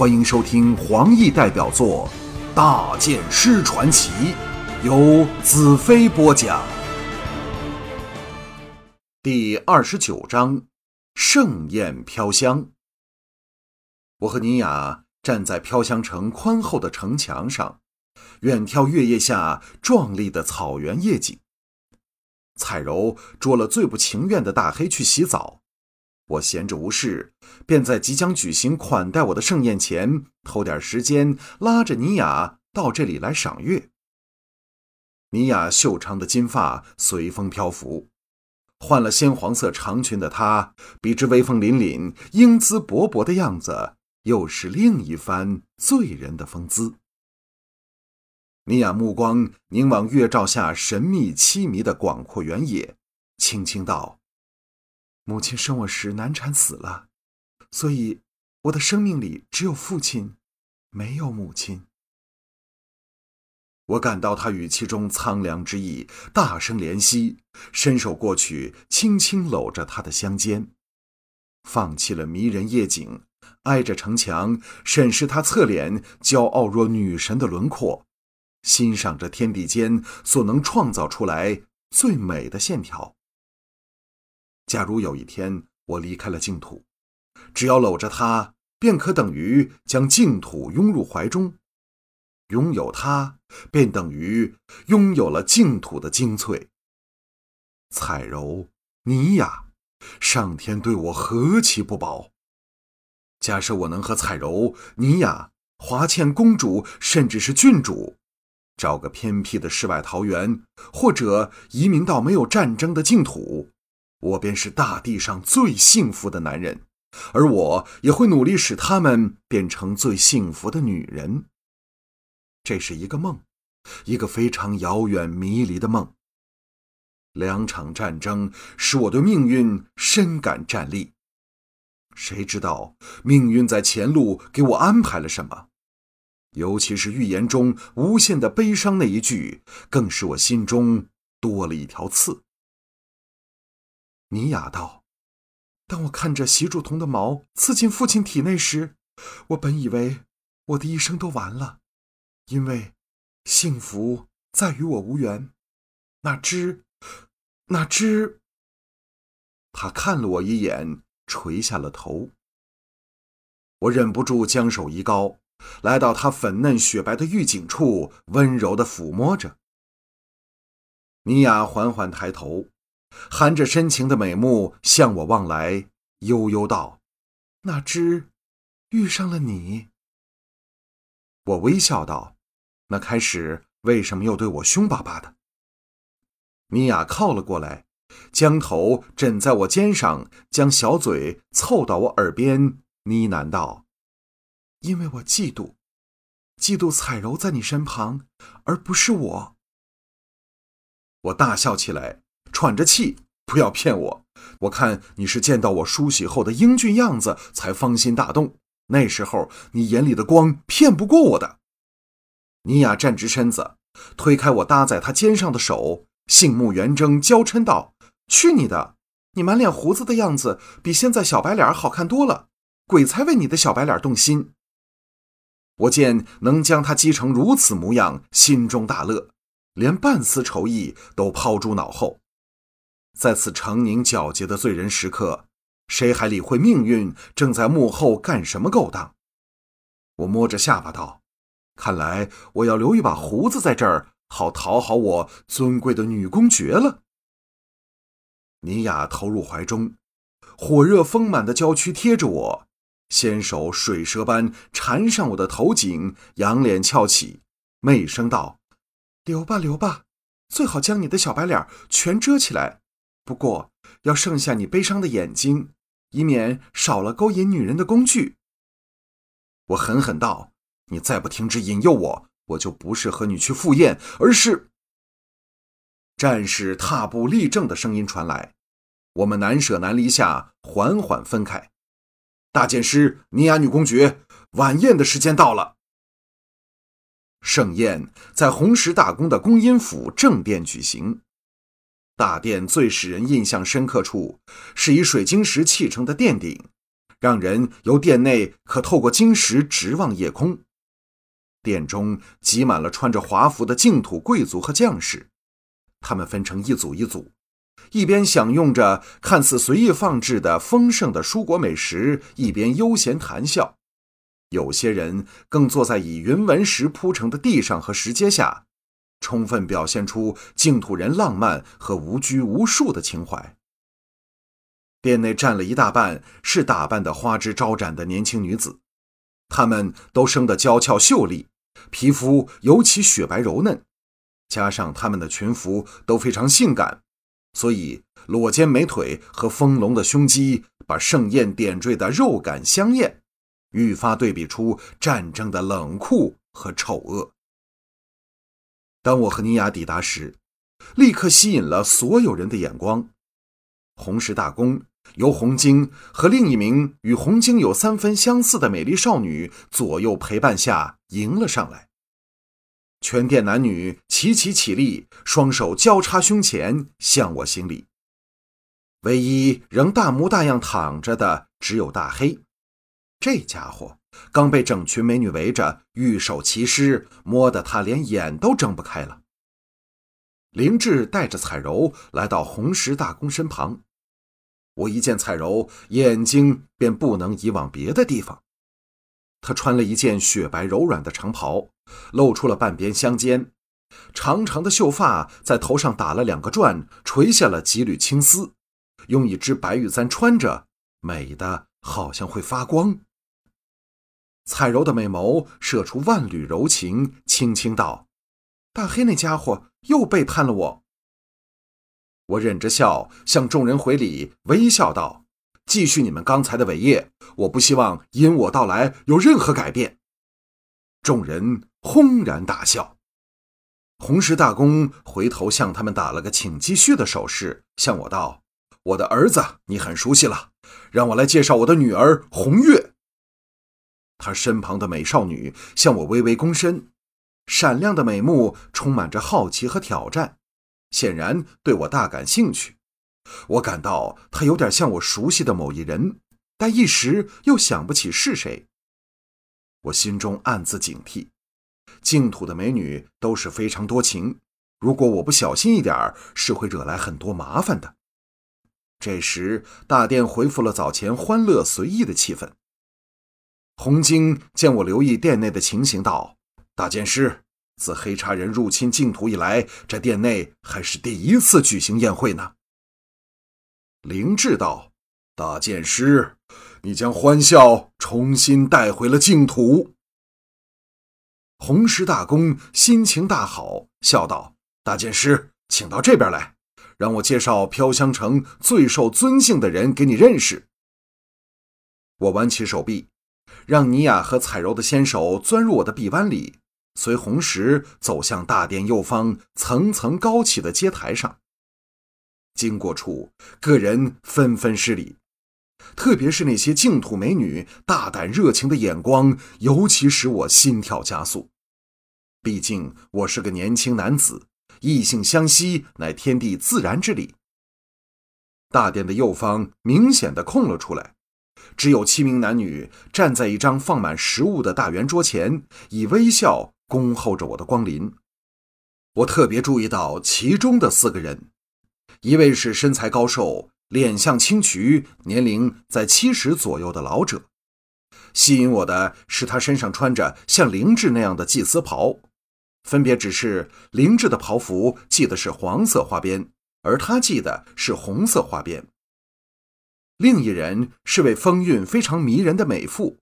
欢迎收听黄奕代表作《大剑师传奇》，由子飞播讲。第二十九章：盛宴飘香。我和尼雅站在飘香城宽厚的城墙上，远眺月夜下壮丽的草原夜景。彩柔捉了最不情愿的大黑去洗澡，我闲着无事，便在即将举行款待我的盛宴前偷点时间，拉着尼雅到这里来赏月。尼雅秀长的金发随风飘浮，换了鲜黄色长裙的她，比之威风凛凛、英姿勃勃的样子，又是另一番醉人的风姿。尼雅目光凝望月照下神秘凄迷的广阔原野，轻轻道：“母亲生我时难产死了，所以我的生命里只有父亲，没有母亲。”我感到他语气中苍凉之意，大声怜惜，伸手过去，轻轻搂着她的香肩，放弃了迷人夜景，挨着城墙审视她侧脸骄傲若女神的轮廓。欣赏着天地间所能创造出来最美的线条。假如有一天我离开了净土，只要搂着她，便可等于将净土拥入怀中。拥有她，便等于拥有了净土的精粹。彩柔，尼雅，上天对我何其不薄！假设我能和彩柔、尼雅、华倩公主，甚至是郡主。找个偏僻的世外桃源，或者移民到没有战争的净土，我便是大地上最幸福的男人，而我也会努力使他们变成最幸福的女人。这是一个梦，一个非常遥远迷离的梦。两场战争使我对命运深感战栗，谁知道命运在前路给我安排了什么？尤其是预言中无限的悲伤那一句，更使我心中多了一条刺。尼雅道：“当我看着习主同的矛刺进父亲体内时，我本以为我的一生都完了，因为幸福再与我无缘。哪知，哪知……”他看了我一眼，垂下了头。我忍不住将手一高。来到他粉嫩雪白的玉颈处，温柔的抚摸着。尼雅缓缓抬头，含着深情的美目向我望来，悠悠道：“哪知遇上了你。”我微笑道：“那开始为什么又对我凶巴巴的？”米雅靠了过来，将头枕在我肩上，将小嘴凑到我耳边呢喃道。因为我嫉妒，嫉妒彩柔在你身旁，而不是我。我大笑起来，喘着气，不要骗我。我看你是见到我梳洗后的英俊样子，才芳心大动。那时候你眼里的光骗不过我的。尼雅站直身子，推开我搭在她肩上的手，杏目圆睁，娇嗔道：“去你的！你满脸胡子的样子，比现在小白脸好看多了。鬼才为你的小白脸动心。”我见能将他击成如此模样，心中大乐，连半丝愁意都抛诸脑后。在此成宁皎洁的醉人时刻，谁还理会命运正在幕后干什么勾当？我摸着下巴道：“看来我要留一把胡子在这儿，好讨好我尊贵的女公爵了。”尼雅投入怀中，火热丰满的娇躯贴着我。纤手水蛇般缠上我的头颈，仰脸翘起，媚声道：“留吧，留吧，最好将你的小白脸全遮起来。不过要剩下你悲伤的眼睛，以免少了勾引女人的工具。”我狠狠道：“你再不停止引诱我，我就不是和你去赴宴，而是……”战士踏步立正的声音传来，我们难舍难离下，缓缓分开。大剑师尼亚女公爵，晚宴的时间到了。盛宴在红石大宫的公音府正殿举行。大殿最使人印象深刻处，是以水晶石砌成的殿顶，让人由殿内可透过晶石直望夜空。殿中挤满了穿着华服的净土贵族和将士，他们分成一组一组，一边享用着看似随意放置的丰盛的蔬果美食，一边悠闲谈笑。有些人更坐在以云纹石铺成的地上和石阶下，充分表现出净土人浪漫和无拘无束的情怀。殿内站了一大半是打扮的花枝招展的年轻女子，她们都生得娇俏秀丽，皮肤尤其雪白柔嫩，加上她们的裙服都非常性感，所以裸肩美腿和丰隆的胸肌把盛宴点缀的肉感香艳，愈发对比出战争的冷酷和丑恶。当我和尼雅抵达时，立刻吸引了所有人的眼光，红石大公。由红晶和另一名与红晶有三分相似的美丽少女左右陪伴下迎了上来。全殿男女齐齐起立，双手交叉胸前向我行礼。唯一仍大模大样躺着的只有大黑，这家伙刚被整群美女围着，玉手齐施，摸得他连眼都睁不开了。灵智带着彩柔来到红石大公身旁。我一见彩柔，眼睛便不能移往别的地方。她穿了一件雪白柔软的长袍，露出了半边香肩，长长的秀发在头上打了两个转，垂下了几缕青丝，用一只白玉簪穿着，美的好像会发光。彩柔的美眸射出万缕柔情，轻轻道：“大黑那家伙又背叛了我。”我忍着笑向众人回礼，微笑道：“继续你们刚才的伟业，我不希望因我到来有任何改变。”众人轰然大笑。红石大公回头向他们打了个请继续的手势，向我道：“我的儿子你很熟悉了，让我来介绍我的女儿红月。”他身旁的美少女向我微微躬身，闪亮的美目充满着好奇和挑战。显然对我大感兴趣，我感到他有点像我熟悉的某一人，但一时又想不起是谁。我心中暗自警惕，净土的美女都是非常多情，如果我不小心一点是会惹来很多麻烦的。这时，大殿恢复了早前欢乐随意的气氛。红晶见我留意殿内的情形，道：“大剑师。”自黑茶人入侵净土以来，这殿内还是第一次举行宴会呢。灵智道：“大剑师，你将欢笑重新带回了净土。”红石大公心情大好，笑道：“大剑师，请到这边来，让我介绍飘香城最受尊敬的人给你认识。”我挽起手臂，让尼雅和彩柔的纤手钻入我的臂弯里。随红石走向大殿右方层层高起的阶台上，经过处，个人纷纷施礼，特别是那些净土美女大胆热情的眼光，尤其使我心跳加速。毕竟我是个年轻男子，异性相吸乃天地自然之理。大殿的右方明显的空了出来，只有七名男女站在一张放满食物的大圆桌前，以微笑。恭候着我的光临。我特别注意到其中的四个人，一位是身材高瘦、脸相清癯、年龄在七十左右的老者。吸引我的是他身上穿着像灵智那样的祭司袍，分别只是灵智的袍服系的是黄色花边，而他系的是红色花边。另一人是位风韵非常迷人的美妇，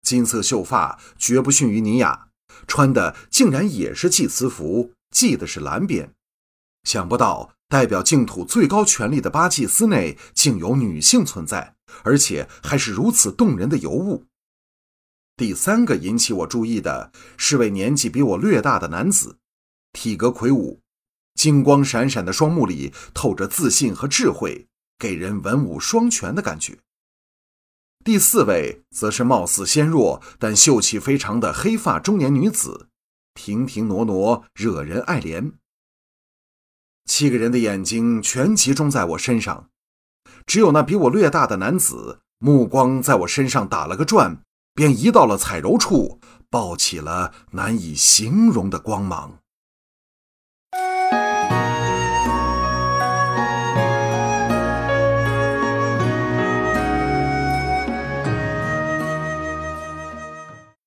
金色秀发绝不逊于尼雅。穿的竟然也是祭司服，系的是蓝边。想不到代表净土最高权力的八祭司内竟有女性存在，而且还是如此动人的尤物。第三个引起我注意的是位年纪比我略大的男子，体格魁梧，金光闪闪的双目里透着自信和智慧，给人文武双全的感觉。第四位则是貌似纤弱但秀气非常的黑发中年女子，亭亭挪挪，惹人爱怜。七个人的眼睛全集中在我身上，只有那比我略大的男子目光在我身上打了个转，便移到了彩柔处，爆起了难以形容的光芒。